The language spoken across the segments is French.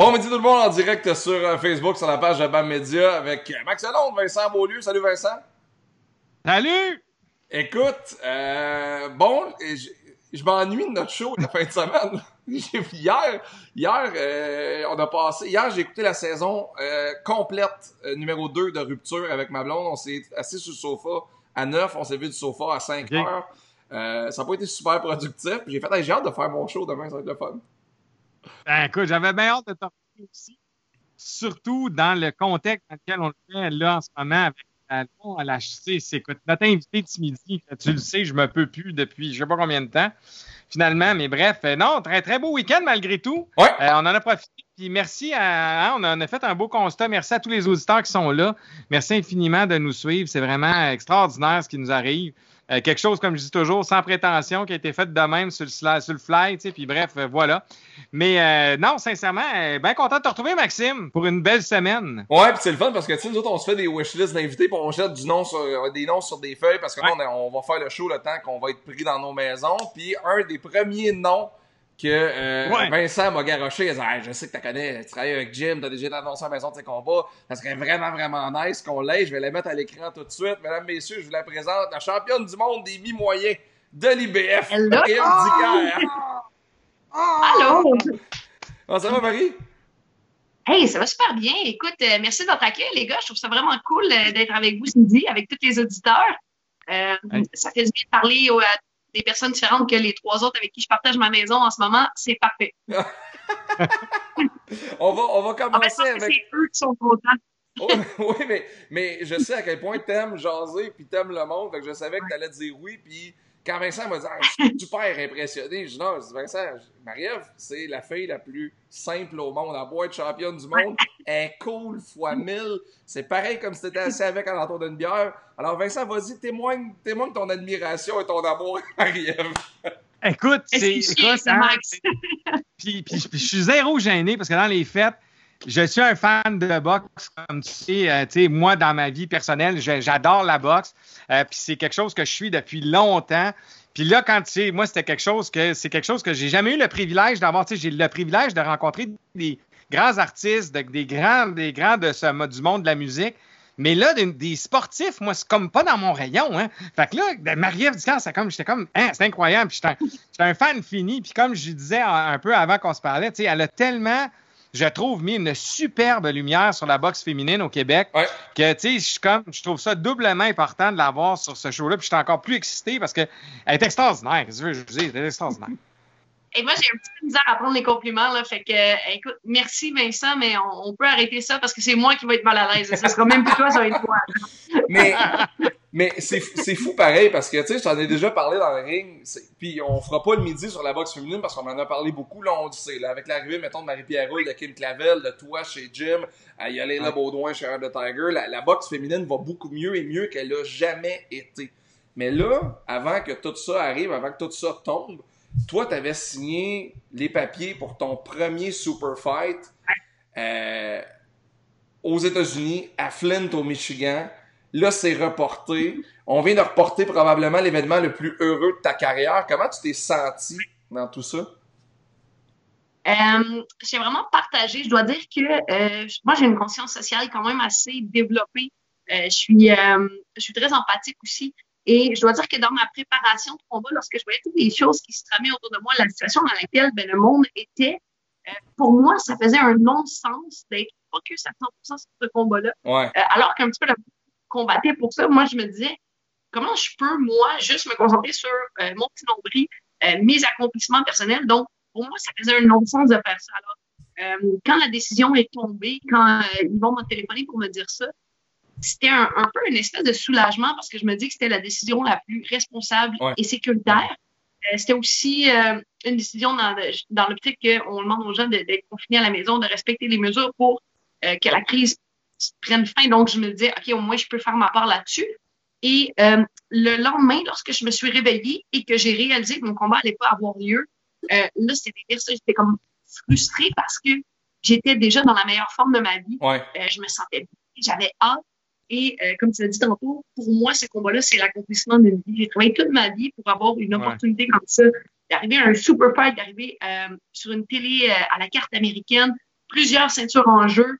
Bon midi tout le monde en direct sur euh, Facebook, sur la page de BAM Media avec Max Alonde, Vincent Beaulieu. Salut Vincent. Salut! Écoute, euh, bon, je, je m'ennuie de notre show la fin de semaine. hier, hier, euh, on a passé. Hier, j'ai écouté la saison euh, complète euh, numéro 2 de rupture avec ma blonde. On s'est assis sur le sofa à 9, on s'est vu du sofa à 5 heures. Euh, ça n'a pas été super productif. J'ai fait, hey, j'ai hâte de faire mon show demain, ça va être le fun. Ben, écoute, j'avais bien hâte de t'en aussi. Surtout dans le contexte dans lequel on le fait là en ce moment avec la à l'HC. C'est écoute, notre invité de ce midi, tu le sais, je me peux plus depuis je sais pas combien de temps. Finalement, mais bref, euh, non, très très beau week-end malgré tout. Ouais. Euh, on en a profité. Puis merci à, hein, on en a fait un beau constat. Merci à tous les auditeurs qui sont là. Merci infiniment de nous suivre. C'est vraiment extraordinaire ce qui nous arrive. Euh, quelque chose, comme je dis toujours, sans prétention, qui a été fait de même sur le, sla- sur le fly, tu sais, puis bref, euh, voilà. Mais euh, non, sincèrement, bien content de te retrouver, Maxime, pour une belle semaine. Ouais, pis c'est le fun parce que, tu sais, nous autres, on se fait des wishlists d'invités pis on jette du nom sur, des noms sur des feuilles parce que là, on, a- on va faire le show le temps qu'on va être pris dans nos maisons. Puis un des premiers noms que euh, Ouais. Vincent m'a garoché, il a dit Hey, je sais que tu connais, tu travailles avec Jim, t'as déjà été annoncé à la maison de tes combats, ça serait vraiment, vraiment nice qu'on l'ait. Je vais la mettre à l'écran tout de suite. Mesdames, messieurs, je vous la présente, la championne du monde des mi-moyens de l'IBF, Hello! Marie-Ève Dicker. Allô? Comment ça va, Marie? Hey, ça va super bien. Écoute, euh, merci de votre accueil, les gars. Je trouve ça vraiment cool euh, d'être avec vous ce midi, avec tous les auditeurs. Euh, Hey. Ça fait du bien de parler aux- à des personnes différentes que les trois autres avec qui je partage ma maison en ce moment. C'est parfait. On va, on va En fait, je commencer avec. c'est eux qui sont contents. oui, oui, mais, mais je sais à quel point t'aimes jaser puis t'aimes le monde. Fait que je savais que t'allais dire oui. Puis quand Vincent m'a dit ah, je suis super impressionné, je dis non, je dis Vincent, Marie-Ève, c'est la fille la plus simple au monde. Elle boîte championne du monde. Elle est cool fois mille. C'est pareil comme si t'étais assis avec en d'une bière. Alors Vincent, vas-y, témoigne, témoigne ton admiration et ton amour à Marie-Ève. Écoute, c'est. hein, Max? Puis, puis- puis je suis zéro gêné parce que dans les fêtes, je suis un fan de boxe, comme tu sais, euh, tu sais, moi, dans ma vie personnelle, j'adore la boxe. Euh, puis c'est quelque chose que je suis depuis longtemps. Puis là, quand tu sais, moi, c'était quelque chose que c'est quelque chose que j'ai jamais eu le privilège d'avoir. Tu sais, j'ai le privilège de rencontrer des grands artistes, de- des grands, des grands de ce, du monde de la musique. Mais là, des, sportifs, moi, c'est comme pas dans mon rayon. Hein. Fait que là, de Marie-Ève c'est comme, j'étais comme, hein, c'est incroyable. Puis j'étais un, fan fini. Puis comme je disais un, un peu avant qu'on se parlait, tu sais, elle a tellement, je trouve, mis une superbe lumière sur la boxe féminine au Québec Ouais. que, tu sais, je suis comme, je trouve ça doublement important de l'avoir sur ce show-là. Puis j'étais encore plus excité parce qu'elle est extraordinaire. Qu'est-ce que je veux je dise? Elle est extraordinaire. Et moi, j'ai un petit peu de misère à prendre les compliments. Là, fait que, euh, écoute, merci Vincent, mais on, on peut arrêter ça parce que c'est moi qui vais être mal à l'aise. Ça sera même plus toi, ça va être toi. Mais, mais c'est, c'est fou pareil parce que, tu sais, je t'en ai déjà parlé dans le ring. Puis on fera pas le midi sur la boxe féminine parce qu'on en a parlé beaucoup. Là, on le sait. Là, avec l'arrivée, mettons, de Marie-Pierre Roule, de Kim Clavel, de toi chez Jim, à y. Baudouin chez of the Tiger, la, la boxe féminine va beaucoup mieux et mieux qu'elle a jamais été. Mais là, avant que tout ça arrive, avant que tout ça tombe, toi, t'avais signé les papiers pour ton premier super fight euh, aux États-Unis, à Flint, au Michigan. Là, c'est reporté. On vient de reporter probablement l'événement le plus heureux de ta carrière. Comment tu t'es senti dans tout ça? Euh, j'ai vraiment partagé. Je dois dire que euh, moi, j'ai une conscience sociale quand même assez développée. Je suis, je suis très empathique aussi. Et je dois dire que dans ma préparation de combat, lorsque je voyais toutes les choses qui se tramaient autour de moi, la situation dans laquelle ben, le monde était, euh, pour moi, ça faisait un non-sens d'être focus à 100% sur ce combat-là. Ouais. Euh, alors qu'un petit peu le combattait pour ça, moi, je me disais, comment je peux, moi, juste me concentrer sur euh, mon petit nombril, euh, mes accomplissements personnels? Donc, pour moi, ça faisait un non-sens de faire ça. Alors, euh, quand la décision est tombée, quand ils vont me téléphoner pour me dire ça, c'était un, un peu une espèce de soulagement parce que je me dis que c'était la décision la plus responsable Ouais. et sécuritaire. Euh, c'était aussi euh, une décision dans, le- dans l'optique qu'on demande aux gens de- d'être confinés à la maison, de respecter les mesures pour euh, que la crise prenne fin. Donc, je me disais, OK, au moins, je peux faire ma part là-dessus. Et euh, le lendemain, lorsque je me suis réveillée et que j'ai réalisé que mon combat n'allait pas avoir lieu, euh, là, c'était j'étais comme frustrée parce que j'étais déjà dans la meilleure forme de ma vie. Ouais. Euh, je me sentais bien, j'avais hâte. Et euh, comme tu l'as dit tantôt, pour moi, ce combat-là, c'est l'accomplissement d'une vie. J'ai travaillé toute ma vie pour avoir une Ouais. opportunité comme ça, d'arriver à un super fight, d'arriver euh, sur une télé euh, à la carte américaine, plusieurs ceintures en jeu.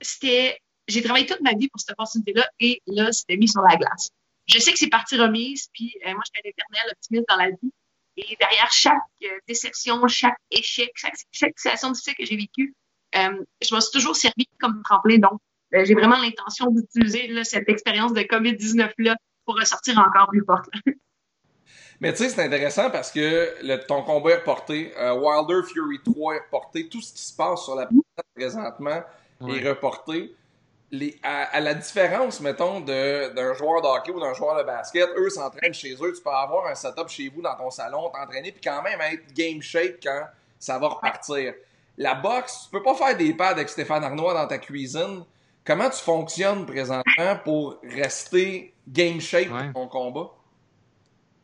C'était, j'ai travaillé toute ma vie pour cette opportunité-là et là, c'était mis sur la glace. Je sais que c'est partie remise, puis moi, j'étais un éternel optimiste dans la vie. Et derrière chaque déception, chaque échec, chaque, chaque situation difficile que j'ai vécue, je me suis toujours servi comme tremplin. Donc, j'ai vraiment l'intention d'utiliser cette expérience de COVID-19-là pour ressortir encore plus forte. Mais tu sais, c'est intéressant parce que le, ton combat est reporté, euh, Wilder Fury 3 est reporté, tout ce qui se passe sur la planète présentement est reporté. Les, à, la différence, mettons, d'un joueur de hockey ou d'un joueur de basket, eux s'entraînent chez eux, tu peux avoir un setup chez vous dans ton salon, t'entraîner, puis quand même être game shape quand ça va repartir. La boxe, tu peux pas faire des pads avec Stéphane Arnois dans ta cuisine. Comment tu fonctionnes présentement pour rester game shape pour ton combat?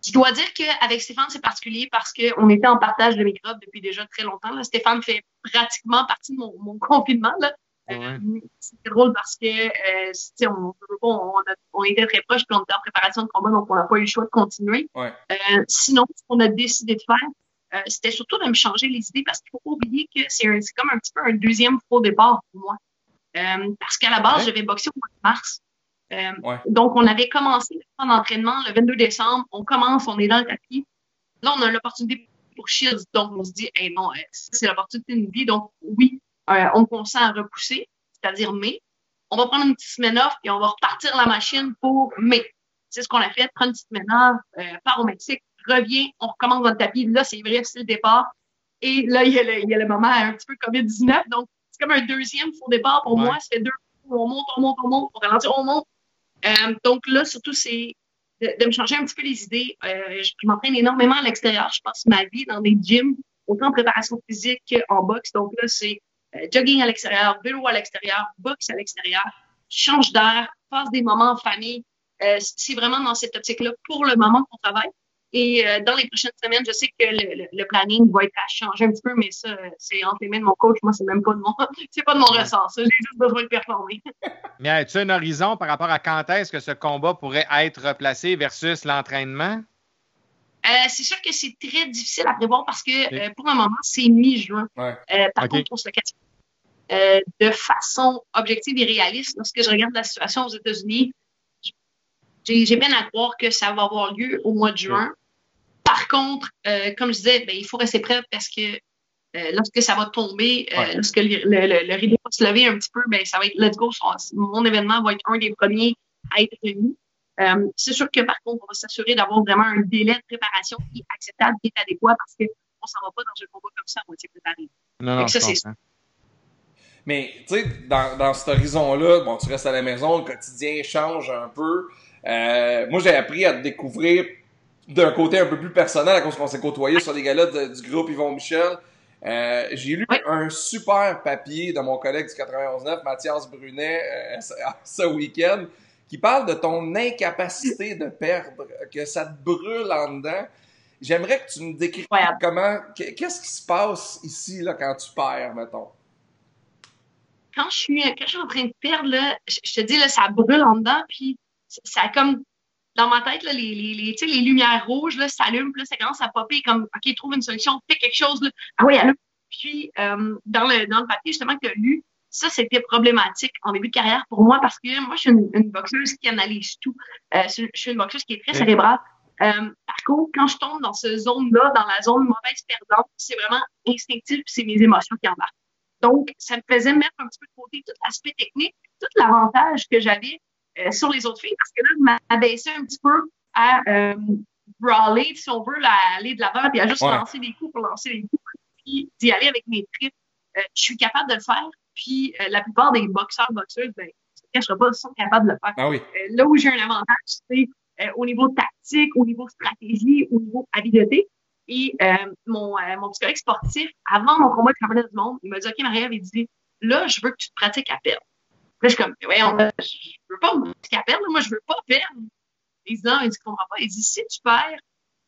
Je dois dire qu'avec Stéphane, c'est particulier parce qu'on était en partage de microbes depuis déjà très longtemps. Là. Stéphane fait pratiquement partie de mon, mon confinement. Là. Euh, c'est drôle parce que euh, on, on, on, était très proches puis on était en préparation de combat, donc on n'a pas eu le choix de continuer. Ouais. Euh, sinon, ce qu'on a décidé de faire, euh, c'était surtout de me changer les idées parce qu'il faut pas oublier que c'est comme un petit peu un deuxième faux départ pour moi. Euh, parce qu'à la base, ouais. j'avais boxé au mois de mars. Euh, ouais. Donc, on avait commencé le d'entraînement le 22 décembre. On commence, on est dans le tapis. Là, on a l'opportunité pour Shields. Donc, on se dit, hey, non, c'est l'opportunité d'une vie. Donc, oui, euh, on consent à repousser, c'est-à-dire mai. On va prendre une petite semaine off et on va repartir la machine pour mai. C'est ce qu'on a fait, prendre une petite semaine off, euh, part au Mexique, revient, on recommence dans le tapis. Là, c'est vrai, c'est le départ. Et là, il y, a le, il y a le moment un petit peu COVID-19. Donc, c'est comme un deuxième faux départ pour Ouais. moi. Ça fait deux, on monte, on monte, on monte, on ralentit, on monte. Euh, donc là, surtout, c'est de, de me changer un petit peu les idées. Euh, je je m'entraîne énormément à l'extérieur. Je passe ma vie dans des gyms, autant en préparation physique qu'en boxe. Donc là, c'est euh, jogging à l'extérieur, vélo à l'extérieur, boxe à l'extérieur, change d'air, passe des moments en famille. C'est vraiment dans cette optique-là pour le moment qu'on travaille. Et euh, dans les prochaines semaines, je sais que le, le, le planning va être à changer un petit peu, mais ça, euh, c'est entre les mains de mon coach. Moi, c'est même pas de mon, c'est pas de mon ressort. Ça, j'ai juste besoin de performer. Mais as-tu un horizon par rapport à quand est-ce que ce combat pourrait être replacé versus l'entraînement? Euh, c'est sûr que c'est très difficile à prévoir parce que euh, pour le moment, c'est mi-juin. Ouais. Euh, par contre, on se le. Euh, de façon objective et réaliste, lorsque je regarde la situation aux États-Unis, j'ai j'ai peine à croire que ça va avoir lieu au mois de juin. Par contre, euh, comme je disais, ben, il faut rester prêt parce que euh, lorsque ça va tomber, euh, Ouais. lorsque le, le, le, le rideau va se lever un petit peu, ben, ça va être let's go. Mon événement va être un des premiers à être remis. Euh, c'est sûr que par contre, on va s'assurer d'avoir vraiment un délai de préparation qui est acceptable, qui est adéquat parce qu'on s'en va pas dans un combat comme ça à moitié préparé. Non, ça, c'est-. Mais, tu sais, dans, dans cet horizon-là, bon, tu restes à la maison, le quotidien change un peu. Euh, moi, j'ai appris à te découvrir d'un côté un peu plus personnel à cause qu'on s'est côtoyé sur les galas de- du groupe Yvon Michel. Euh, j'ai lu Oui. un super papier de mon collègue du 91.9, Mathias Brunet, euh, ce- ce week-end, qui parle de ton incapacité de perdre, que ça te brûle en dedans. J'aimerais que tu me décrives comment, qu'est-ce qui se passe ici, là, quand tu perds, mettons? Quand je suis, quand je suis en train de perdre, là, je te dis, là, ça brûle en dedans, puis ça- a comme, dans ma tête, là, les, les, les, lumières rouges, s'allument, puis là, ça commence à popper comme, OK, trouve une solution, fais quelque chose, là. Ah oui, allume. Puis, euh, dans le, dans le papier, justement, que tu as lu, ça, c'était problématique en début de carrière pour moi parce que moi, je suis une, une boxeuse qui analyse tout. Euh, je suis une boxeuse qui est très Oui. cérébrale. Euh, par contre, quand je tombe dans cette zone-là, dans la zone mauvaise perdante, c'est vraiment instinctif, c'est mes émotions qui embarquent. Donc, ça me faisait mettre un petit peu de côté tout l'aspect technique, tout l'avantage que j'avais euh, sur les autres filles, parce que là, je m'abaissais un petit peu à euh, brawler, si on veut, là, à aller de l'avant, puis à juste Ouais. lancer des coups pour lancer des coups, puis d'y aller avec mes tripes. Euh, je suis capable de le faire, puis euh, la plupart des boxeurs, boxeuses, ben, je ne cacherai pas, sont capables de le faire. Ah oui. Là où j'ai un avantage, c'est euh, au niveau tactique, au niveau stratégie, au niveau habileté. Et euh, mon, euh, mon psychologue sportif, avant mon combat de championnat du monde, il m'a dit, OK, Maria, il dit, là, je veux que tu te pratiques à perdre. Là, je suis comme, ouais, on, je veux pas me pratiquer à perdre, moi, je veux pas perdre. Il dit, non, il dit, comprends pas. Il dit, si tu perds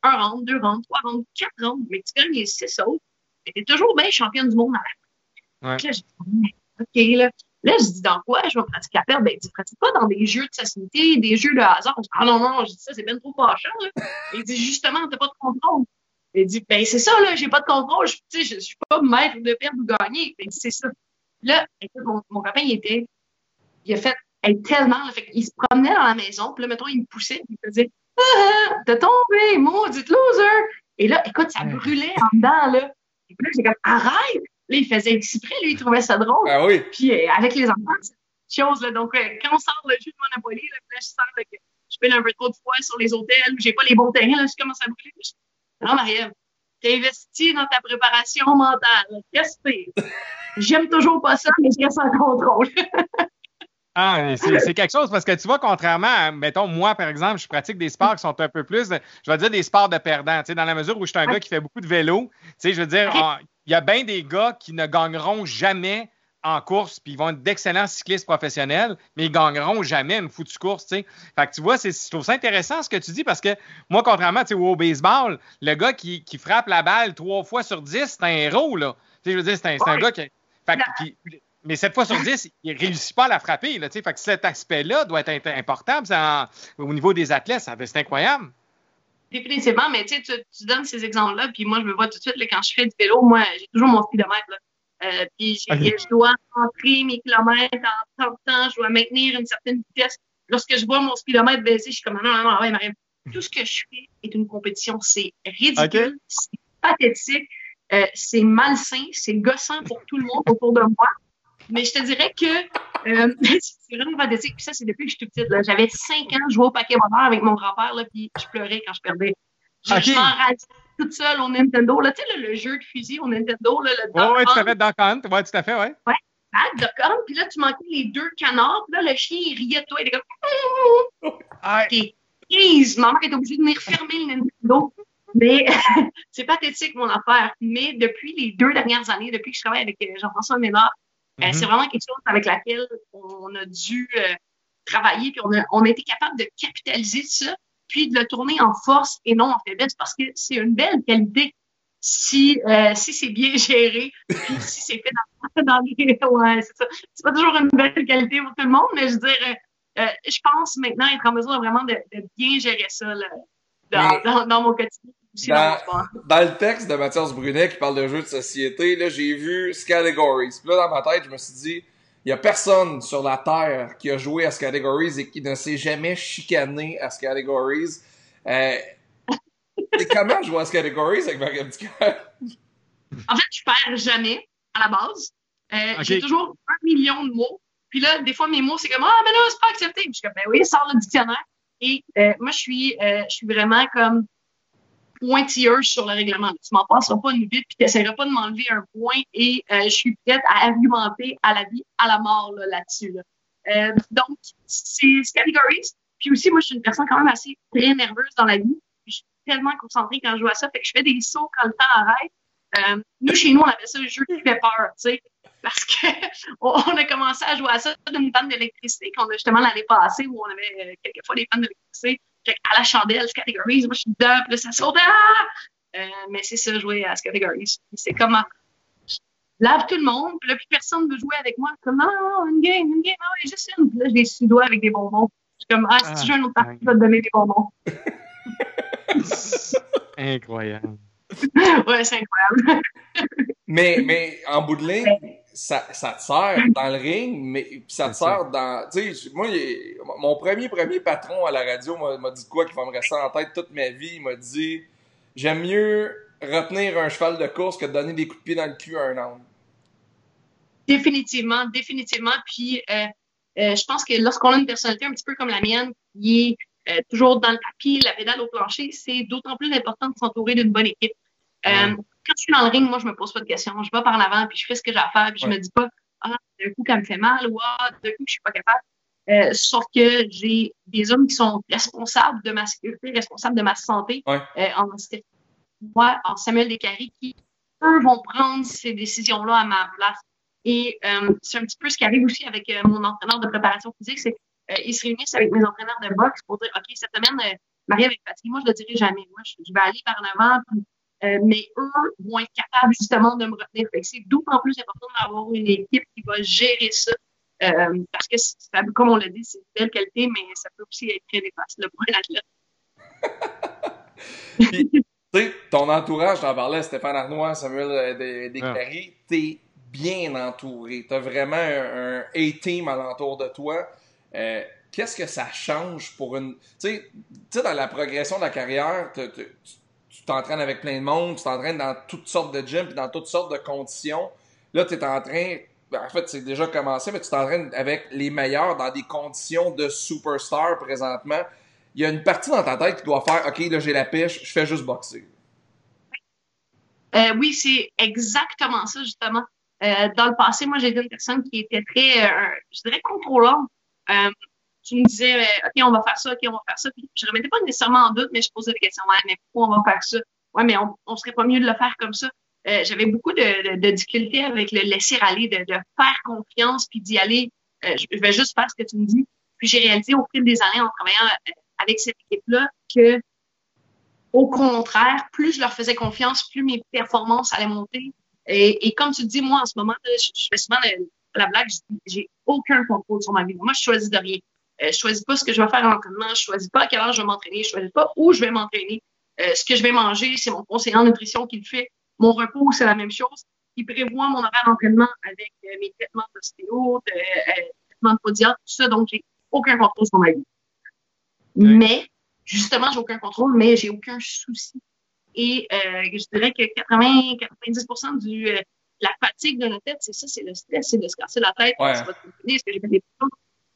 un round, deux rounds, trois rounds, quatre rounds, mais tu gagnes les six autres, t'es toujours bien championne du monde à la Ouais. Puis Là, j'ai dit, OK, là. Là, je dis, dans quoi je vais pratiquer à perdre? Ben, il dit, pratique pas dans des jeux de facilité, des jeux de hasard. Je dis, ah non, non, je dis ça, c'est bien trop fâchant, là. Il dit, justement, t'as pas de contrôle. Il dit, ben, c'est ça, là, j'ai pas de contrôle. Je, tu sais, je, je suis pas maître de perdre ou gagner. Ben, Il dit, c'est ça. Là, écoute, mon, mon copain, il était, il a fait elle, tellement, là, fait il se promenait dans la maison, puis là, mettons, il me poussait, il me faisait, ah, ah, t'as tombé, maudite loser! Et là, écoute, ça brûlait en dedans, là. Et puis là, j'ai comme, arrête! Là, il faisait exprès, lui, il trouvait ça drôle. Ah oui. Puis euh, avec les enfants, c'est une chose, là. Donc, euh, quand on sort le jus de Monopoly, là, là je sens là, que je fais un peu trop de fois sur les hôtels, où j'ai pas les bons terrains, là, je commence à brûler. Non, Marie-Ève, t'es investi dans ta préparation mentale. Qu'est-ce que J'aime toujours pas ça, mais je reste en contrôle. Ah, c'est quelque chose parce que tu vois, contrairement à, mettons, moi, par exemple, je pratique des sports qui sont un peu plus, je vais dire des sports de perdants, tu sais, dans la mesure où je suis un gars qui fait beaucoup de vélo, tu sais, je veux dire, il y a bien des gars qui ne gagneront jamais en course, puis ils vont être d'excellents cyclistes professionnels, mais ils gagneront jamais une foutue course, tu sais. Fait que tu vois, je trouve ça intéressant ce que tu dis parce que moi, contrairement au baseball, le gars qui, frappe la balle trois fois sur dix, c'est un héros, là. Tu sais, je veux dire, c'est un, un, gars qui. Fait, mais 7 fois sur 10, il ne réussit pas à la frapper. Là, fait que cet aspect-là doit être important. au niveau des athlètes, c'est incroyable. Définitivement, mais tu, tu donnes ces exemples-là, puis moi, je me vois tout de suite, là, quand je fais du vélo, moi, j'ai toujours mon speedomètre. Là. Euh, puis je dois entrer mes kilomètres en temps temps, je dois maintenir une certaine vitesse. Lorsque je vois mon speedomètre baisser, je suis comme non, non, non, ouais, Marie, tout ce que je fais est une compétition. C'est ridicule, c'est pathétique, euh, c'est malsain, c'est gossant pour tout le monde autour de moi. Mais je te dirais que euh, c'est vraiment fantastique. Puis ça, c'est depuis que je suis toute petite. J'avais 5 ans, je jouais au paquet bonheur avec mon grand-père, puis je pleurais quand je perdais. Je, okay. je toute seule au Nintendo. Là, tu sais, le jeu de fusil au Nintendo. Là, le oh, ouais, tout à fait, Duck Hunt. Ouais, tout à fait, ouais. Ouais, ah, Duck Hunt. Puis là, tu manquais les deux canards. Puis là, le chien, il riait de toi. Il était comme... T'es crise. Maman était obligée de venir fermer le Nintendo. Mais c'est pathétique, mon affaire. Mais depuis les deux dernières années, depuis que je travaille avec Jean-François Ménard, euh, c'est mm-hmm. vraiment quelque chose avec laquelle on a dû euh, travailler, puis on a, on a été capable de capitaliser ça, puis de le tourner en force et non en faiblesse, parce que c'est une belle qualité si, euh, si c'est bien géré, puis si c'est fait dans, dans les... Ouais, c'est ça. C'est pas toujours une belle qualité pour tout le monde, mais je veux dire, euh, je pense maintenant être en mesure vraiment de, de bien gérer ça là, dans, dans, dans, mon quotidien. Dans, dans, le texte de Mathias Brunet qui parle de jeux de société, là, j'ai vu Categories. Puis là, dans ma tête, je me suis dit, il y a personne sur la Terre qui a joué à Categories et qui ne s'est jamais chicané à Categories. Euh, et comment jouer à Categories avec Marie En fait, je perds jamais, à la base. Euh, J'ai toujours un million de mots. Puis là, des fois, mes mots, c'est comme, ah, mais là, c'est pas accepté. Puis je suis comme, ben oui, sors le dictionnaire. Et euh, moi, je suis, euh, je suis vraiment comme pointilleuse sur le règlement. Tu m'en passeras pas une vite, puis tu n'essaieras pas de m'enlever un point et euh, je suis prête à argumenter à la vie, à la mort là-dessus. Là euh, donc, c'est categories. Puis aussi, moi, je suis une personne quand même assez très nerveuse dans la vie. je suis tellement concentrée quand je joue à ça, fait que je fais des sauts quand le temps arrête. Euh, nous, chez nous, on avait ça le jeu qui fait peur, tu sais, parce que on a commencé à jouer à ça d'une panne d'électricité qu'on a justement l'année passée où on avait quelquefois des pannes d'électricité à la chandelle, categories, moi je suis dedans, puis là ça saute, ah! Euh, mais c'est ça, jouer à categories. C'est comme, lave tout le monde, puis là, plus personne ne veut jouer avec moi. Comme, ah, une game, une game, ah ouais, juste une. Puis là, je les sudois avec des bonbons. Je suis comme, ah, si tu joues un autre partie, je vais te donner des bonbons. incroyable. ouais, c'est incroyable. mais, mais en bout de ligne, ça, ça te sert dans le ring, mais ça te sert dans. Tu sais, moi, mon premier premier patron à la radio m'a dit quoi qu'il va me rester en tête toute ma vie? Il m'a dit J'aime mieux retenir un cheval de course que de donner des coups de pied dans le cul à un homme. Définitivement, définitivement. Puis, euh, euh, je pense que lorsqu'on a une personnalité un petit peu comme la mienne, qui est euh, toujours dans le tapis, la pédale au plancher, c'est d'autant plus important de s'entourer d'une bonne équipe quand je suis dans le ring, moi, je me pose pas de questions. Je vais par l'avant, puis je fais ce que j'ai à faire, puis je me dis pas, ah, d'un coup, ça me fait mal, ou ah, d'un coup, je suis pas capable. Euh, sauf que j'ai des hommes qui sont responsables de ma sécurité, responsables de ma santé euh, en moi, en Samuel Descaries, qui, eux, vont prendre ces décisions-là à ma place. Et euh, c'est un petit peu ce qui arrive aussi avec euh, mon entraîneur de préparation physique, c'est qu'ils se réunissent avec mes entraîneurs de boxe pour dire, OK, cette semaine, Marie avec fatiguée, moi, je ne le dirai jamais. Moi, je, vais aller par l'avant, puis euh, mais eux vont être capables justement de me retenir. C'est d'autant plus important d'avoir une équipe qui va gérer ça. Euh, parce que, ça, comme on l'a dit, c'est une belle qualité, mais ça peut aussi être très néfaste pour un athlète. Puis, ton entourage, j'en parlais, Stéphane Arnois, Samuel euh, Desclaris, t'es bien entouré. Tu as vraiment un, A-team alentour de toi. Euh, qu'est-ce que ça change pour une. Tu sais, dans la progression de la carrière, tu t'entraînes avec plein de monde, tu t'entraînes dans toutes sortes de gyms, dans toutes sortes de conditions. Là, tu es en train. Ben, en fait, c'est déjà commencé, mais tu t'entraînes avec les meilleurs dans des conditions de superstar présentement. Il y a une partie dans ta tête qui doit faire OK, là, j'ai la pêche, je fais juste boxer. Euh, oui, c'est exactement ça, justement. Euh, dans le passé, moi, j'étais une personne qui était très, euh, je dirais, contrôlante. Euh, tu me disais, OK, on va faire ça, OK, on va faire ça. Puis je ne remettais pas nécessairement en doute, mais je posais des questions. Ouais, mais pourquoi on va faire ça? Ouais, mais on, on serait pas mieux de le faire comme ça. Euh, j'avais beaucoup de, difficultés avec le laisser aller, de, faire confiance, puis d'y aller. Euh, je vais juste faire ce que tu me dis. Puis j'ai réalisé au fil des années en travaillant avec cette équipe-là que au contraire, plus je leur faisais confiance, plus mes performances allaient monter. Et, comme tu dis, moi, en ce moment, je, fais souvent la, blague, j'ai aucun contrôle sur ma vie. Moi, je choisis de rien. Euh, je choisis pas ce que je vais faire en entraînement, je choisis pas à quelle heure je vais m'entraîner, je choisis pas où je vais m'entraîner. Euh, ce que je vais manger, c'est mon conseiller en nutrition qui le fait. Mon repos, c'est la même chose. Il prévoit mon horaire d'entraînement avec euh, mes traitements d'ostéo, de euh, traitements de podiatre, tout ça. Donc, j'ai aucun contrôle sur ma vie. Mais justement, j'ai aucun contrôle, mais j'ai aucun souci. Et euh, je dirais que 80-90% du euh, la fatigue de notre tête, c'est ça, c'est le stress, c'est de se casser la tête. Ouais. C'est pas de ce que j'ai fait des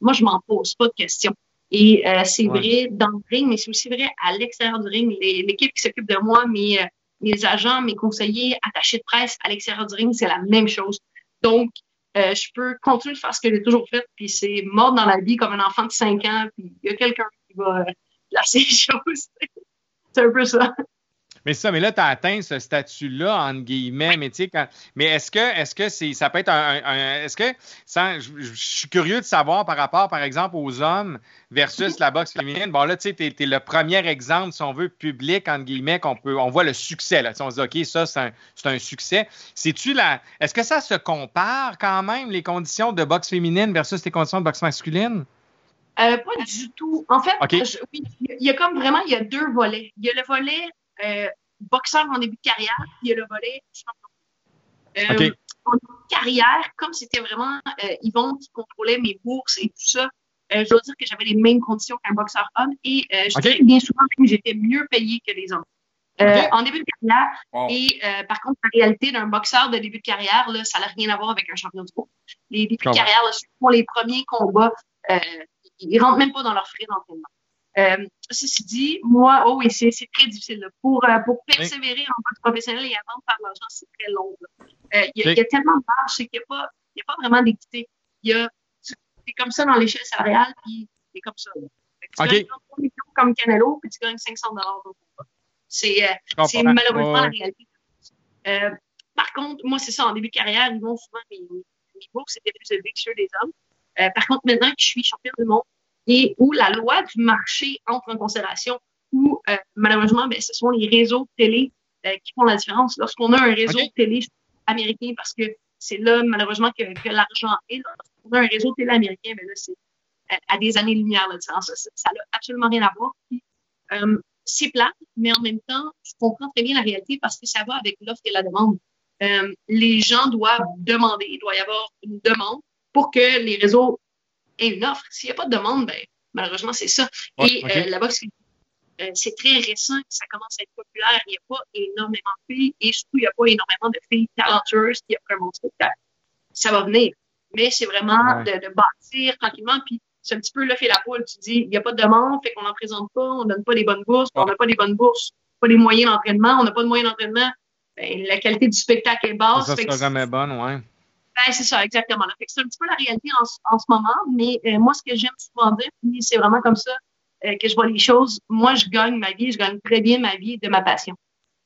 Moi, je m'en pose pas de questions. Et euh, c'est Ouais. vrai dans le ring, mais c'est aussi vrai à l'extérieur du ring. L'équipe qui s'occupe de moi, mes, euh, mes agents, mes conseillers, attachés de presse à l'extérieur du ring, c'est la même chose. Donc, euh, je peux continuer de faire ce que j'ai toujours fait, puis c'est mort dans la vie comme un enfant de 5 ans, puis il y a quelqu'un qui va placer les choses. c'est un peu ça. Mais ça, mais là, tu as atteint ce statut-là, entre guillemets. Mais, tu sais, quand- mais est-ce que, est-ce que c'est, ça peut être un. un- un- est-ce que, sans- je, je suis curieux de savoir par rapport, par exemple, aux hommes versus la boxe féminine. Bon, là, tu sais, tu es, le premier exemple, si on veut, public, entre guillemets, qu'on peut. On voit le succès, là. On se dit, OK, ça, c'est un, c'est un succès. C'est-tu la. Est-ce que ça se compare quand même, les conditions de boxe féminine versus les conditions de boxe masculine? Euh, pas du tout. En fait, je- oui, il y a comme vraiment, il y a deux volets. Il y a le volet euh, boxeur en début de carrière, puis il y a le volet champion. Euh, OK. En début de carrière, comme c'était vraiment euh, Yvon qui contrôlait mes bourses et tout ça, euh, je dois dire que j'avais les mêmes conditions qu'un boxeur homme et euh, je OK. dirais que bien souvent même j'étais mieux payé que les hommes. Euh. En début de carrière, Wow. et euh, par contre, la réalité d'un boxeur de début de carrière, là, ça n'a rien à voir avec un champion du monde. Les débuts de carrière, là, les premiers combats, euh, ils rentrent même pas dans leurs frais d'entraînement. Euh, ceci dit, moi, oh oui, c'est c'est très difficile. là. Pour, euh, pour persévérer en boxe professionnelle et avant faire l'argent, c'est très long. Euh, Il y, il y a tellement de marge, c'est qu'il n'y a, pas- y a pas vraiment d'équité. Il y a, c'est comme ça dans l'échelle salariale, puis c'est comme ça. Fait que tu Ok. gagnes 33 millions comme Canelo, puis tu gagnes 500 dollars au combat. C'est euh, malheureusement la réalité. Euh, par contre, moi, c'est ça, en début de carrière, ils vont souvent, mes, mes bourses étaient plus élevées que ceux des hommes. Euh, par contre, maintenant que je suis championne du monde et où la loi du marché entre en considération, où euh, malheureusement, ben, ce sont les réseaux de télé euh, qui font la différence. Lorsqu'on a un réseau de télé américain, parce que c'est là, malheureusement, que, que l'argent est. Lorsqu'on a un réseau de télé américain, ben là, c'est euh, à des années-lumière différence. Ça n'a absolument rien à voir. C'est plate, mais en même temps, je comprends très bien la réalité parce que ça va avec l'offre et la demande. Les gens doivent demander, il doit y avoir une demande pour que les réseaux aient une offre. S'il n'y a pas de demande, ben, malheureusement, c'est ça. Ouais, et ok. euh, la boxe, euh, c'est très récent que ça commence à être populaire. Il n'y a pas énormément de filles et surtout, il n'y a pas énormément de filles talentueuses qui offrent un bon spectacle. Ça va venir. Mais c'est vraiment Ouais. de, de bâtir tranquillement. Puis c'est un petit peu le fait la poule. Tu dis, il n'y a pas de demande, fait qu'on n'en présente pas, on donne pas les bonnes bourses, on n'a pas les bonnes bourses, pas les moyens d'entraînement, on n'a pas de moyens d'entraînement. Ben, la qualité du spectacle est basse. Ça, c'est que jamais bonne, ouais. Ben, c'est ça, exactement. là. Fait que c'est un petit peu la réalité en, ce- en ce moment, mais euh, moi, ce que j'aime souvent dire, c'est vraiment comme ça euh, que je vois les choses. Moi, je gagne ma vie, je gagne très bien ma vie de ma passion.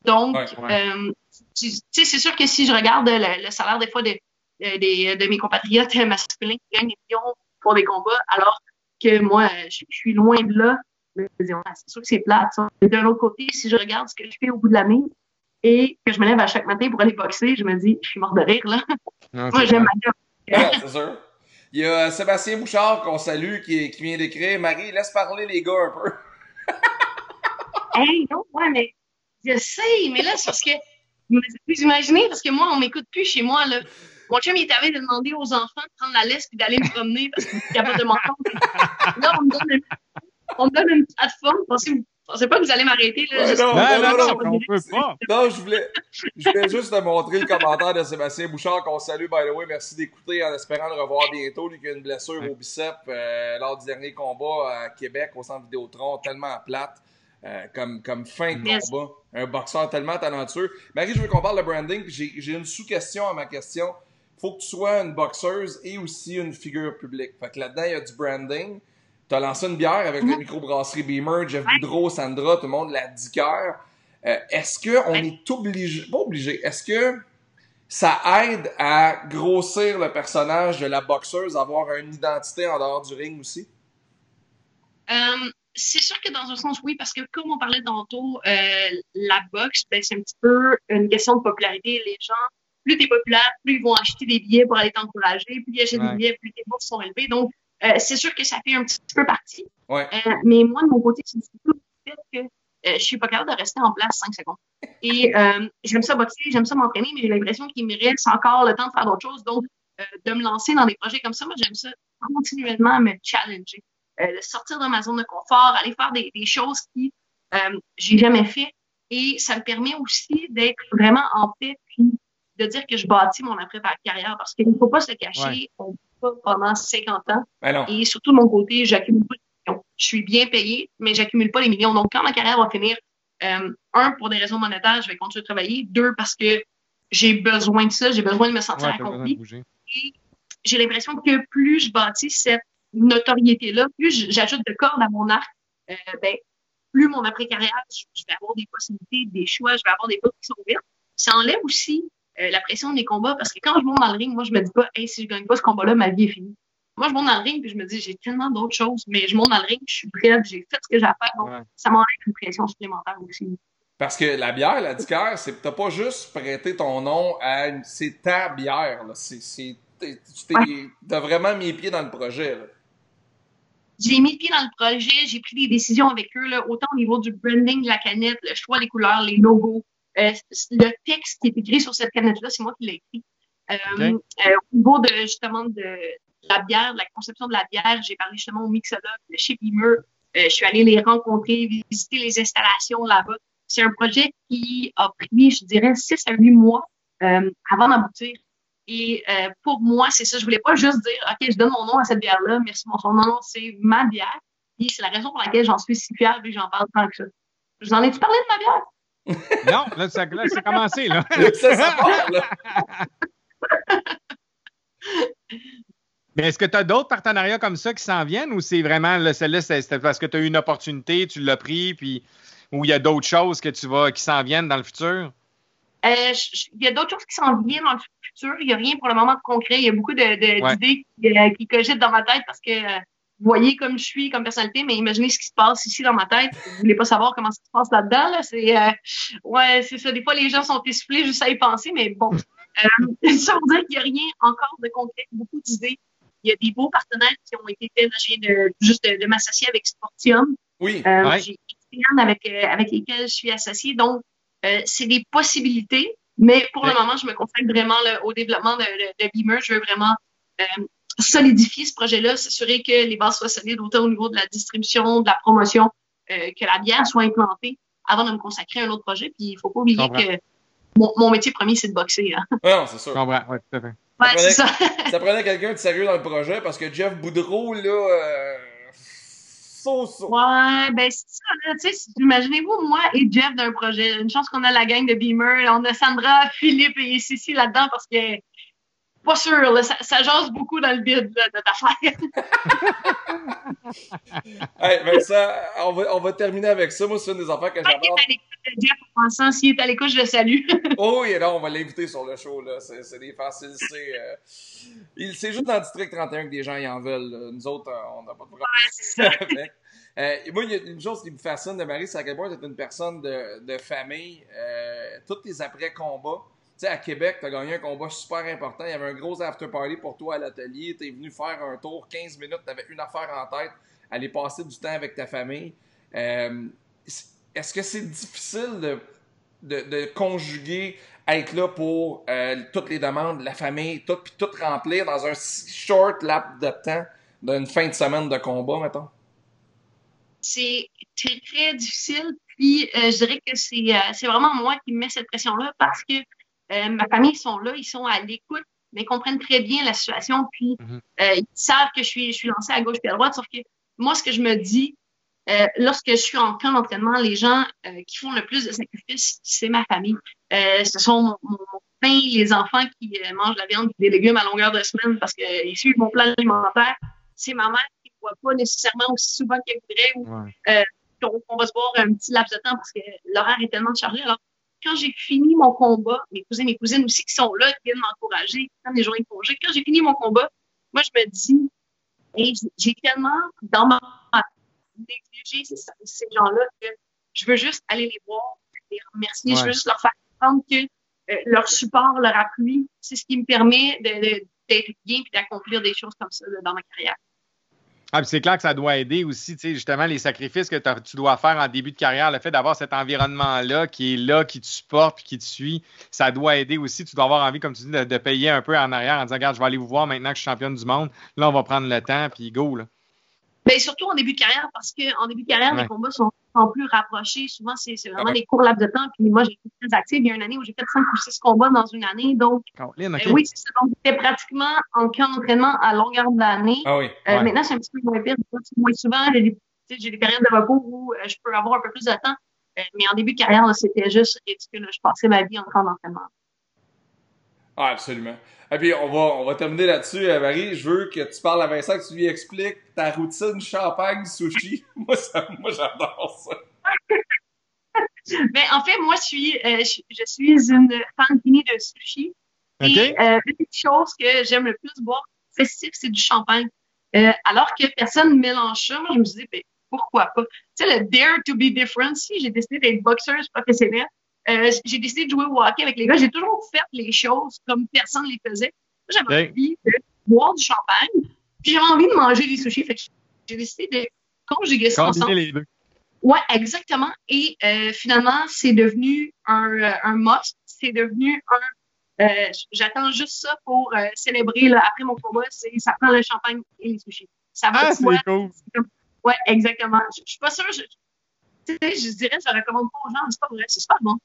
Donc, Ouais, ouais. euh, tu sais, c'est sûr que si je regarde le, le salaire des fois de, de, des- de mes compatriotes masculins qui gagnent des millions pour des combats, alors que moi, euh, je, je suis loin de là, Ouais, c'est sûr que c'est plate. ça. D'un autre côté, si je regarde ce que je fais au bout de la ligne et que je me lève à chaque matin pour aller boxer, je me dis, je suis mort de rire, là. Non, Moi, c'est j'aime ma job. Ouais, c'est sûr. Il y a Sébastien Bouchard qu'on salue qui, qui vient d'écrire Marie, laisse parler les gars un peu. Hey, non, ouais, mais je sais, mais là, c'est parce que vous imaginez, parce que moi, on m'écoute plus chez moi, là. Mon chum, il est arrivé de demander aux enfants de prendre la laisse puis d'aller me promener parce qu'il est capable de m'entendre. Là, on me donne une, on me donne une plateforme. Pensez, pensez pas que vous allez m'arrêter, là. Ouais, Juste- non, Non, non, non, non, on peut pas. Non, je voulais, je voulais juste te montrer le commentaire de Sébastien Bouchard qu'on salue, by the way. Merci d'écouter en espérant le revoir bientôt. Lui qui a une blessure au bicep euh, lors du dernier combat à Québec au centre Vidéotron, tellement plate euh, comme, comme fin de combat. Un boxeur tellement talentueux. Marie, je veux qu'on parle de branding. j'ai une sous-question à ma question. faut que tu sois une boxeuse et aussi une figure publique. Fait que là-dedans, il y a du branding. Tu as lancé une bière avec la microbrasserie Beamer, Jeff Boudreau, Sandra, tout le monde l'a dit cœur. Euh, est-ce qu'on Ouais. est obligé, pas obligé, est-ce que ça aide à grossir le personnage de la boxeuse, avoir une identité en dehors du ring aussi? Euh, c'est sûr que dans un sens, oui, parce que comme on parlait tantôt, euh, la boxe, ben, c'est un petit peu une question de popularité. Les gens, plus tu es populaire, plus ils vont acheter des billets pour aller t'encourager, plus ils achètent Ouais. des billets, plus tes bourses sont élevées. Donc, euh, c'est sûr que ça fait un petit peu partie. Ouais. Euh, mais moi, de mon côté, c'est surtout le fait que euh, je suis pas capable de rester en place cinq secondes. Et euh, j'aime ça boxer, j'aime ça m'entraîner, mais j'ai l'impression qu'il me reste encore le temps de faire d'autres choses. Donc, euh, de me lancer dans des projets comme ça, moi, j'aime ça continuellement me challenger, euh, sortir de ma zone de confort, aller faire des, des choses qui euh, j'ai jamais fait. Et ça me permet aussi d'être vraiment en paix, puis de dire que je bâtis mon après-carrière, parce qu'il ne faut pas se le cacher, Ouais. on pas pendant 50 ans. Ben. Et surtout de mon côté, j'accumule pas de millions. Je suis bien payé, mais j'accumule pas les millions. Donc, quand ma carrière va finir, euh, un, pour des raisons monétaires, je vais continuer de travailler. Deux, parce que j'ai besoin de ça, j'ai besoin de me sentir Ouais, accompli. bouger. J'ai l'impression que plus je bâtis cette notoriété-là, plus j'ajoute de cordes à mon arc, euh, ben, plus mon après-carrière, je je vais avoir des possibilités, des choix, je vais avoir des portes qui sont ouvertes. Ça enlève aussi euh, la pression des combats parce que quand je monte dans le ring, moi, je me dis pas, hey, si je gagne pas ce combat-là, ma vie est finie. Moi, je monte dans le ring puis je me dis, j'ai tellement d'autres choses, mais je monte dans le ring, je suis prête, j'ai fait ce que j'ai à faire. Donc, Ouais. ça m'enlève une pression supplémentaire aussi. Parce que la bière, la Dicker, c'est t'as pas juste prêté ton nom à une, c'est ta bière, là. C'est, c'est, t'es- tu t'es, t'as vraiment mis les pieds dans le projet, là. J'ai mis le pied dans le projet, j'ai pris des décisions avec eux, là, autant au niveau du branding de la canette, le choix des couleurs, les logos. Euh, le texte qui est écrit sur cette canette-là, c'est moi qui l'ai écrit. Euh, euh, au niveau de justement de la bière, de la conception de la bière, j'ai parlé justement au mixologue de chez Beamer. Je suis allée les rencontrer, visiter les installations là-bas. C'est un projet qui a pris, je dirais, six à huit mois avant d'aboutir. Et euh, pour moi, c'est ça. Je voulais pas juste dire, OK, je donne mon nom à cette bière-là, merci bonsoir. Non, non, c'est ma bière. Et c'est la raison pour laquelle j'en suis si fière et j'en parle tant que ça. Je vous en ai-tu parlé de ma bière? Non, là, ça, là, c'est commencé, là. ça, ça part, là. Mais est-ce que tu as d'autres partenariats comme ça qui s'en viennent ou c'est vraiment là, celle-là, c'est c'est parce que tu as eu une opportunité, tu l'as pris, puis ou il y a d'autres choses que tu vas qui s'en viennent dans le futur? Euh, il y a d'autres choses qui s'en viennent dans le futur. Il n'y a rien pour le moment de concret. Il y a beaucoup de, de- Ouais. d'idées qui, euh, qui cogitent dans ma tête parce que euh, vous voyez comme je suis comme personnalité, mais imaginez ce qui se passe ici dans ma tête. Vous voulez pas savoir comment ça se passe là-dedans. Là. C'est euh, ouais, c'est ça. Des fois, les gens sont essoufflés juste à y penser, mais bon. Euh, ça veut dire qu'il n'y a rien encore de concret, beaucoup d'idées. Il y a des beaux partenaires qui ont été faits. Je viens de, juste de, de m'associer avec Sportium. Oui. Euh, Ouais. J'ai Christiane avec, euh, avec lesquels je suis associée. Donc, euh, c'est des possibilités. Mais pour Ouais. le moment, je me consacre vraiment là, au développement de, de, de Beamer. Je veux vraiment euh, solidifier ce projet-là, s'assurer que les bases soient solides, autant au niveau de la distribution, de la promotion, euh, que la bière soit implantée avant de me consacrer à un autre projet. Puis, il faut pas oublier que mon, mon métier premier, c'est de boxer. Hein. Ah non, c'est sûr. Je comprends, oui, tout à fait. Ouais, c'est ça. Ça prenait quelqu'un de sérieux dans le projet parce que Jeff Boudreau, là, euh. Ouais, ben c'est ça, là, tu sais, imaginez-vous, moi et Jeff d'un projet. Une chance qu'on a la gang de Beamer, on a Sandra, Philippe et Cici là-dedans parce que pas sûr, là, ça, ça jase beaucoup dans le bide là, de ta affaire. Hey, Vincent, on va, on va terminer avec ça. Moi, c'est une des affaires que j'adore. Jeff en pensant, s'il est à l'écoute, je le salue. Oh, et là, on va l'inviter sur le show, là. C'est, c'est des faciles, c'est, euh, il- c'est juste dans le district 31 que des gens y en veulent, là. Nous autres, euh, on n'a pas de problème avec. Euh, moi, il y a une chose qui me fascine de Marie, c'est à quel point tu es une personne de, de famille. Euh, tous tes après-combats. Tu sais, à Québec, tu as gagné un combat super important. Il y avait un gros after-party pour toi à l'atelier. Tu es venu faire un tour 15 minutes. Tu avais une affaire en tête. Aller passer du temps avec ta famille. Euh, est-ce que c'est difficile de de, conjuguer, être là pour euh, toutes les demandes, la famille, tout, puis tout remplir dans un short laps de temps d'une fin de semaine de combat, mettons? C'est très, difficile. Puis, euh, je dirais que c'est vraiment moi qui me mets cette pression-là parce que euh, ma famille, ils sont là, ils sont à l'écoute, mais ils comprennent très bien la situation. Puis, Mhm. euh, ils savent que je suis, je suis lancée à gauche et à droite. Sauf que moi, ce que je me dis, euh, lorsque je suis en camp d'entraînement, les gens euh, qui font le plus de sacrifices, c'est ma famille. Euh, ce sont mon, mon, pain, les enfants qui mangent la viande et des légumes à longueur de semaine parce qu'ils suivent mon plan alimentaire. C'est ma mère qui ne voit pas nécessairement aussi souvent qu'elle voudrait ou Ouais. qu'on on va se voir un petit laps de temps parce que l'horaire est tellement chargé. Alors, quand j'ai fini mon combat, mes cousins, mes cousines aussi qui sont là, qui viennent m'encourager, qui prennent des journées de congé, quand j'ai fini mon combat, moi, je me dis, hey, j'ai- tellement dans ma négligé ces, ces gens-là que je veux juste aller les voir, les remercier, je veux juste leur faire comprendre que euh, leur support, leur appui, c'est ce qui me permet d'être bien et d'accomplir des choses comme ça là, dans ma carrière. Ah, puis c'est clair que ça doit aider aussi, tu sais, justement, les sacrifices que tu dois faire en début de carrière, le fait d'avoir cet environnement-là qui est là, qui te supporte puis qui te suit, ça doit aider aussi. Tu dois avoir envie, comme tu dis, de, de payer un peu en arrière en disant, regarde, je vais aller vous voir maintenant que je suis championne du monde. Là, on va prendre le temps, puis go, là. Ben, surtout en début de carrière, parce qu'en début de carrière, Ouais. les combats sont, sont plus rapprochés. Souvent, c'est vraiment Ah des courts laps de temps. Puis moi, j'ai été très active. Il y a une année où j'ai fait cinq ou six combats dans une année. Donc, Caroline, euh, oui, c'est ça. Donc, j'étais pratiquement en camp d'entraînement à longueur de l'année. Ah oui. Euh. Maintenant, c'est un petit peu moins pire. Moins souvent, j'ai des, des périodes de repos où euh, je peux avoir un peu plus de temps. Mais en début de carrière, c'était juste ridicule. Je passais ma vie en camp d'entraînement. Ah, absolument. Et puis, on va, on va terminer là-dessus, euh, Marie. Je veux que tu parles à Vincent, que tu lui expliques ta routine champagne sushi. moi, ça, moi, j'adore ça. Ben, en fait, moi, je suis, euh, je, je suis une fan finie de sushi. OK? Et euh, une des choses que j'aime le plus boire festif, c'est du champagne. Euh, alors que personne ne mélange ça, moi, je me suis dit, ben, pourquoi pas? Tu sais, le Dare to be different, si j'ai décidé d'être boxeuse professionnelle, euh, j'ai décidé de jouer au hockey avec les gars, j'ai toujours fait les choses comme personne ne les faisait. J'avais envie de boire du champagne, puis j'avais envie de manger des sushis. Fait que j'ai décidé de conjuguer ça ensemble. Les deux. Ouais, exactement. Et euh, finalement, c'est devenu un, euh, un must. C'est devenu un. euh, J'attends juste ça pour célébrer là, après mon combat. C'est ça prend le champagne et les sushis. Ça va Ah, c'est cool. Ouais, exactement. Je, je suis pas sûre. Je, tu sais, je dirais, je recommande pas aux gens, c'est pas vrai. C'est super bon.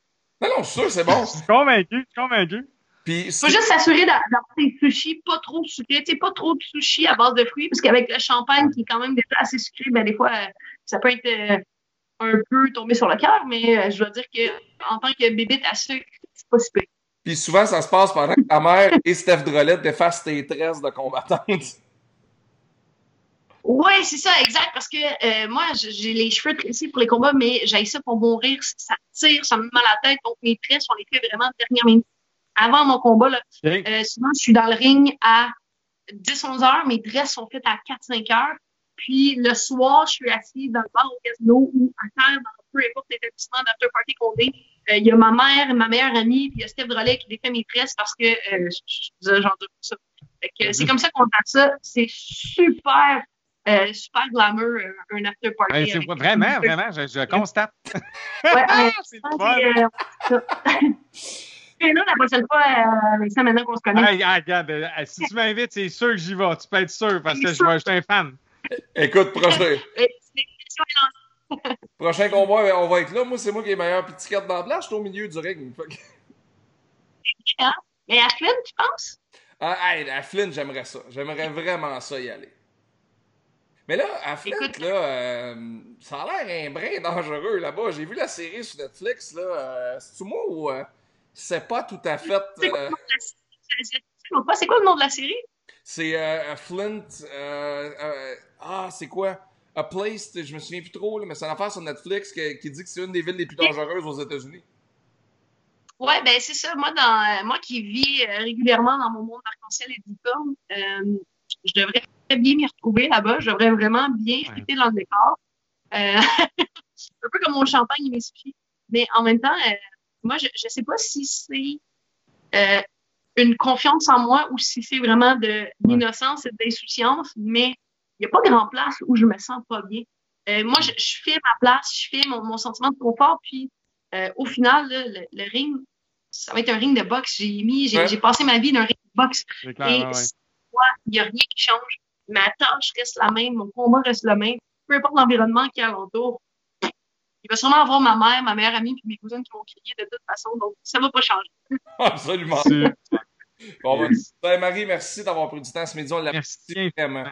Non, non, je suis sûr, c'est bon. Je suis convaincu, je suis convaincu. Puis, Faut juste s'assurer d'a- d'avoir des sushis pas trop sucrés. Tu sais, pas trop de sushis à base de fruits, parce qu'avec le champagne qui est quand même déjà assez sucré, ben des fois, euh, ça peut être euh, un peu tombé sur le cœur, mais euh, je dois dire que en tant que bébé à sucre, c'est pas super. puis souvent, ça se passe pendant que ta mère et Steph Drolette défassent tes tresses de combattantes. Oui, c'est ça, exact, parce que euh, moi, j'ai les cheveux tressés pour les combats, mais j'ai ça pour mourir, ça tire, ça me met mal à la tête, donc mes tresses, on les fait vraiment dernière minute. Avant mon combat, là, euh, souvent, je suis dans le ring à 10-11 heures, mes tresses sont faites à 4-5 heures, puis le soir, je suis assis dans le bar au casino ou à terre, dans peu importe l'établissement d'after party qu'on est. Euh, Il y a ma mère, ma meilleure amie, puis il y a Steph Drolet qui défait mes tresses parce que euh, je- je- j'en doute ça. C'est comme ça qu'on fait ça. C'est super, euh, super glamour, euh, un after party. Ouais, c'est avec- vraiment, vraiment, je, je constate. Ouais, Ah, euh, c'est euh, ça. Et là, la prochaine fois, euh, avec ça, maintenant qu'on se connaît. Hey, ah, regarde, euh, si tu m'invites, c'est sûr que j'y vais. Tu peux être sûr parce que je, suis un fan. Écoute, prochain, prochain combat, ben, on va être là. Moi, c'est moi qui ai meilleur petit carte dans la place. Je suis au milieu du ring. Que- Mais à Flynn, tu penses? Ah, hey, à Flint, j'aimerais ça. J'aimerais vraiment ça y aller. Mais là, à Flint, là, euh, ça a l'air un brin dangereux là-bas. J'ai vu la série sur Netflix, là. Euh, C'est-tu moi ou euh, c'est pas tout à fait. C'est quoi euh, le nom de la quoi le nom de la série? c'est euh, Flint. euh, euh, ah, c'est quoi? A Place, je me souviens plus trop, là, mais c'est une affaire sur Netflix qui, qui dit que c'est une des villes les plus dangereuses aux États-Unis. Ouais, ben c'est ça. Moi, dans euh, moi qui vis euh, régulièrement dans mon monde arc-en-ciel et licorne, euh, je devrais bien m'y retrouver là-bas. Je devrais vraiment bien Ouais. fitter dans le décor. Euh, un peu comme mon champagne et mes sushis. Mais en même temps, euh, moi, je ne sais pas si c'est euh, une confiance en moi ou si c'est vraiment de l'innocence et de l'insouciance, mais il n'y a pas grand place où je me sens pas bien. Moi, je, je fais ma place, je fais mon, mon sentiment de confort, puis au final, là, le, le ring, ça va être un ring de boxe. J'ai mis, j'ai Ouais. passé ma vie dans un ring de boxe. Clair, Et ouais, ouais. moi, il n'y a rien qui change. Ma tâche reste la même, mon combat reste le même. Peu importe l'environnement qui est alentour. Il va sûrement avoir ma mère, ma meilleure amie, puis mes cousines qui vont crier de toute façon. Donc, ça va pas changer. Absolument. Bon, ben, ben, Marie, merci d'avoir pris du temps ce midi. On l'apprécie Merci. vraiment.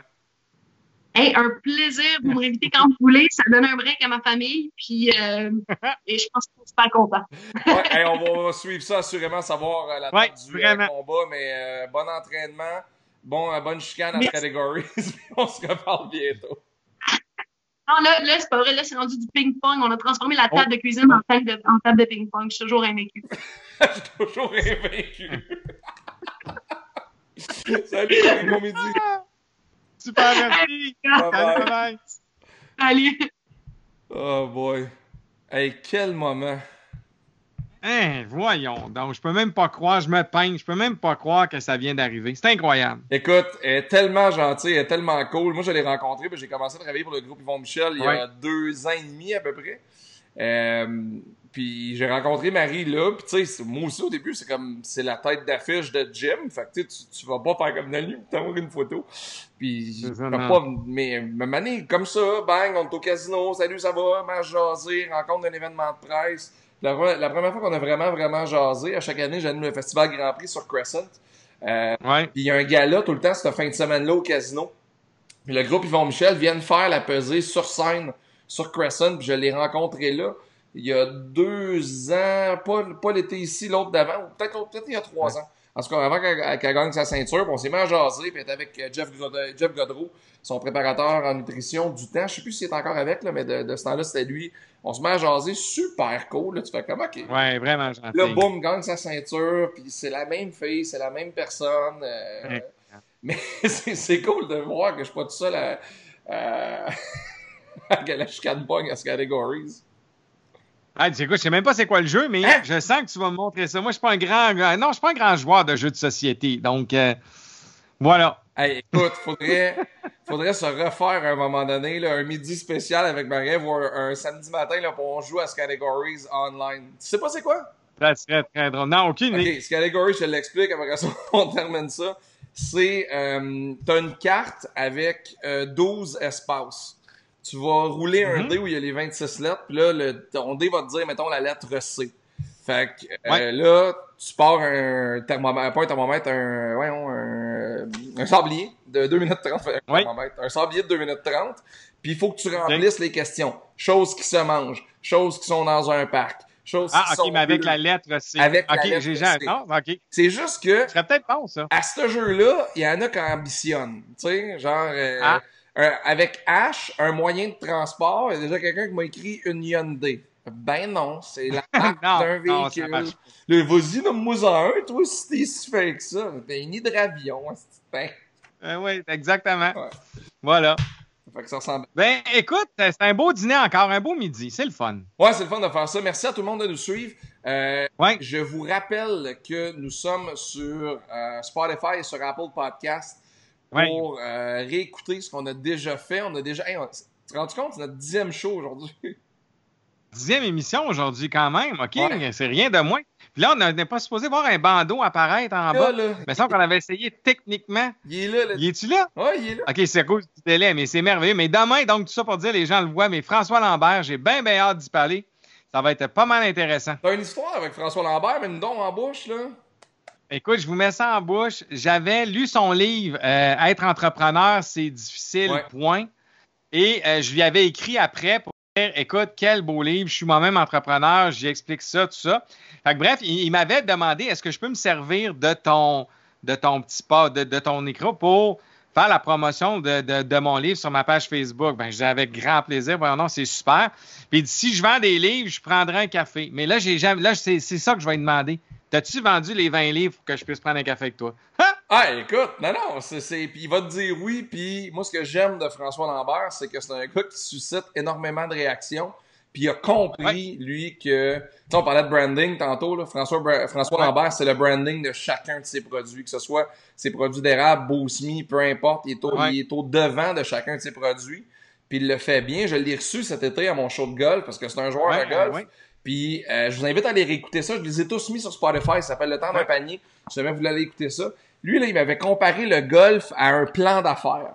Hey, un plaisir. Vous me réinvitez quand vous voulez. Ça donne un break à ma famille. Puis, euh, et je pense sont super. Ouais, hey, on va suivre ça assurément, savoir euh, la Ouais, date du euh, vraiment. combat, mais euh, bon entraînement, bon, bonne chicane à Merci. catégorie. on se reparle bientôt. Non, là, là c'est pas vrai. Là, c'est rendu du ping-pong. On a transformé la Oh. table de cuisine en table de, en table de ping-pong. Je suis toujours invaincu. Je suis toujours invaincu. Salut, bon midi. Super, merci. Bye Salut, bye. bye. Allez. Oh boy. Hey, quel moment. Hein, voyons donc, je peux même pas croire, je me peins, je peux même pas croire que ça vient d'arriver. C'est incroyable. Écoute, elle est tellement gentille, elle est tellement cool. Moi, je l'ai rencontrée, j'ai commencé à travailler pour le groupe Yvon Michel il y a deux ans et demi à peu près. Euh, puis j'ai rencontré Marie là, puis tu sais, moi aussi au début, c'est comme, c'est la tête d'affiche de Jim. Fait que tu, sais, tu vas pas faire comme Nanu, t'envoies une photo. Puis pas, mais me manier comme ça, bang, on est au casino, salut, ça va, mange jaser, rencontre d'un événement de presse. La, pre- la première fois qu'on a vraiment, vraiment jasé, à chaque année, j'anime le festival Grand Prix sur Crescent. Euh, Ouais. puis il y a un gala tout le temps cette fin de semaine-là au casino. Puis le groupe Yvon Michel viennent faire la pesée sur scène, sur Crescent, puis je l'ai rencontré là. Il y a deux ans, pas, pas l'été ici, l'autre d'avant, ou peut-être l'autre- peut-être il y a trois ans. En tout cas, avant qu'elle gagne sa ceinture, on s'est mis à jaser, puis elle avec euh, Jeff, Godreau- Jeff Godreau, son préparateur en nutrition du temps. Je sais plus s'il est encore avec, là, mais de, de ce temps-là, c'était lui. On se met à jaser, super cool. Là, tu fais comme, OK. Ouais, vraiment gentil. Là, boum, gagne sa ceinture, puis c'est la même fille, c'est la même personne. euh, Ouais. Mais c'est cool de voir que je suis pas tout seul à, à, à la chicane à ce categories. Ah, tu je sais même pas c'est quoi le jeu, mais Hein? je sens que tu vas me montrer ça. Moi, je suis pas un grand, non, je suis pas un grand joueur de jeux de société. Donc, euh, voilà. Hey, écoute, faudrait, faudrait se refaire à un moment donné, là, un midi spécial avec Marie-Ève ou un, un samedi matin là, pour on joue à ce categories online. Tu sais pas c'est quoi? Ça serait très drôle. Non, aucune idée. Ok, Category, je te l'explique, après ça, on termine ça. C'est, euh, t'as une carte avec euh, 12 espaces. Tu vas rouler un Mhm. dé où il y a les 26 lettres, puis là, le, ton dé va te dire, mettons, la lettre C. Fait que euh, Ouais. là, tu pars un thermomètre, pas un thermomètre, un, voyons, un, un sablier de 2 minutes 30, fait un Ouais. un sablier de 2 minutes 30, puis il faut que tu remplisses les questions. Choses qui se mangent, choses qui sont dans un parc, choses Ah, qui ok, sont mais avec bleues. la lettre C. Avec la ok, j'ai jamais. Non, ok. C'est juste que Ce serait peut-être bon, ça. à ce jeu-là, il y en a qui ambitionnent. Tu sais, genre, euh, Ah. Un- avec H, un moyen de transport, il y a déjà quelqu'un qui m'a écrit une Hyundai. Ben non, c'est la marque d'un véhicule. Le vas-y, nomme-moi un, toi, si t'es si fait que ça. T'es un hydravion, c'est ben. Euh, oui, exactement. Ouais. Voilà. Ça fait que ça ressemble. Ben, écoute, c'est un beau dîner encore, un beau midi. C'est le fun. Ouais, c'est le fun de faire ça. Merci à tout le monde de nous suivre. Euh, Ouais. Je vous rappelle que nous sommes sur euh, Spotify et sur Apple Podcast Ouais. pour euh, réécouter ce qu'on a déjà fait. On a déjà. Hey, on... Tu te rends compte, c'est notre dixième show aujourd'hui. Dixième émission aujourd'hui, quand même. OK, Ouais. c'est rien de moins. Puis là, on n'est pas supposé voir un bandeau apparaître en Là, bas. là, Mais ça qu'on avait essayé techniquement. il est là. là. Y es-tu là? Ouais, il est là. OK, c'est à cause du délai, mais c'est merveilleux. Mais demain, donc, tout ça pour dire, les gens le voient, mais François Lambert, j'ai bien, bien hâte d'y parler. Ça va être pas mal intéressant. T'as une histoire avec François Lambert, mais une don en bouche, là. Écoute, je vous mets ça en bouche. J'avais lu son livre euh, Être entrepreneur, c'est difficile, Ouais. point. Et euh, je lui avais écrit après pour dire Écoute, quel beau livre, je suis moi-même entrepreneur, j'y explique ça, tout ça. Fait que, bref, il, il m'avait demandé Est-ce que je peux me servir de ton, de ton petit pas, de, de ton écran pour faire la promotion de, de, de mon livre sur ma page Facebook? Ben, je disais avec grand plaisir, Voyons non, c'est super. Puis il dit, si je vends des livres, je prendrai un café. Mais là, j'ai là, c'est c'est ça que je vais lui demander. T'as-tu vendu les 20 livres pour que je puisse prendre un café avec toi? Hein? Ah, écoute, non, non, c'est, c'est, puis il va te dire oui, puis moi, ce que j'aime de François Lambert, c'est que c'est un gars qui suscite énormément de réactions, puis il a compris, lui, que, tu sais, on parlait de branding tantôt, là, François, Bra- François Ouais. Lambert, c'est le branding de chacun de ses produits, que ce soit ses produits d'érable, Bousmi, peu importe, il est, au, Ouais. il est au devant de chacun de ses produits, puis il le fait bien, je l'ai reçu cet été à mon show de golf, parce que c'est un joueur Ouais, de golf, ouais. Puis euh, je vous invite à aller réécouter ça. Je les ai tous mis sur Spotify. Ça s'appelle Le temps d'un panier. Si jamais vous voulez aller écouter ça. Lui, là, il m'avait comparé le golf à un plan d'affaires.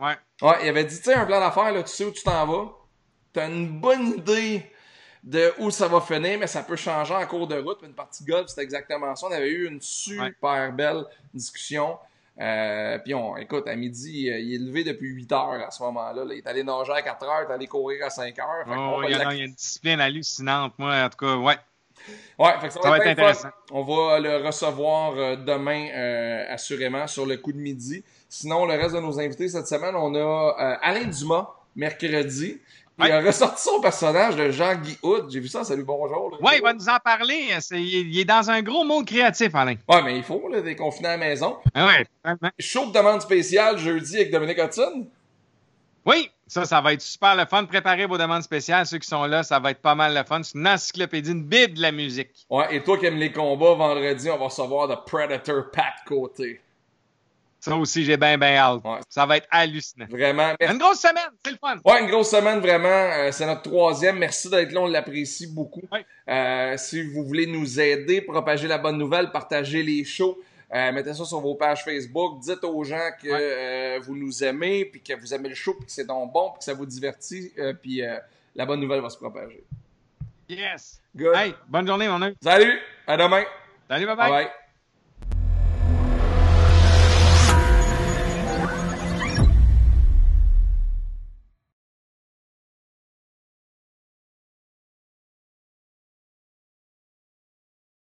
Ouais. Ouais, il avait dit, tu sais, un plan d'affaires, là, tu sais où tu t'en vas. T'as une bonne idée de où ça va finir, mais ça peut changer en cours de route. Une partie golf, c'était exactement ça. On avait eu une super belle discussion. Euh, puis on, écoute, à midi, euh, il est levé depuis 8 heures à ce moment-là. là. Il est allé nager à 4 heures, il est allé courir à 5 heures. Oh, il, y a, l'ac- non, il y a une discipline hallucinante. Moi, en tout cas, ouais. Ouais, fait que ça, Ça va, être, intéressant. fun. On va le recevoir euh, demain, assurément, sur le coup de midi. Sinon, le reste de nos invités cette semaine, on a Alain Dumas, mercredi. Il a ressorti son personnage de Jean-Guy Hood. J'ai vu ça, salut, bonjour. Ouais, il va nous en parler. Il, est dans un gros monde créatif, Alain. Ouais, mais il faut, là, des confinés à la maison. Ah ouais, totalement. Show de demande spéciale jeudi avec Dominique Hudson. Oui, ça, ça va être super le fun. Préparez vos demandes spéciales. Ceux qui sont là, ça va être pas mal le fun. C'est une encyclopédie, une bible de la musique. Ouais, et toi qui aimes les combats, vendredi, on va recevoir The Predator Pat Côté. Ça aussi, j'ai bien, bien hâte. Ouais. Ça va être hallucinant. Vraiment. Merci. Une grosse semaine, c'est le fun. Ouais, une grosse semaine vraiment. Euh, c'est notre troisième. Merci d'être là, on l'apprécie beaucoup. Ouais. Euh, si vous voulez nous aider, propager la bonne nouvelle, partager les shows, euh, mettez ça sur vos pages Facebook. Dites aux gens que vous nous aimez, puis que vous aimez le show, puis que c'est donc bon, puis que ça vous divertit, puis la bonne nouvelle va se propager. Yes. Good. Hey, bonne journée, mon œil. Salut, à demain. Salut, bye Bye bye. bye.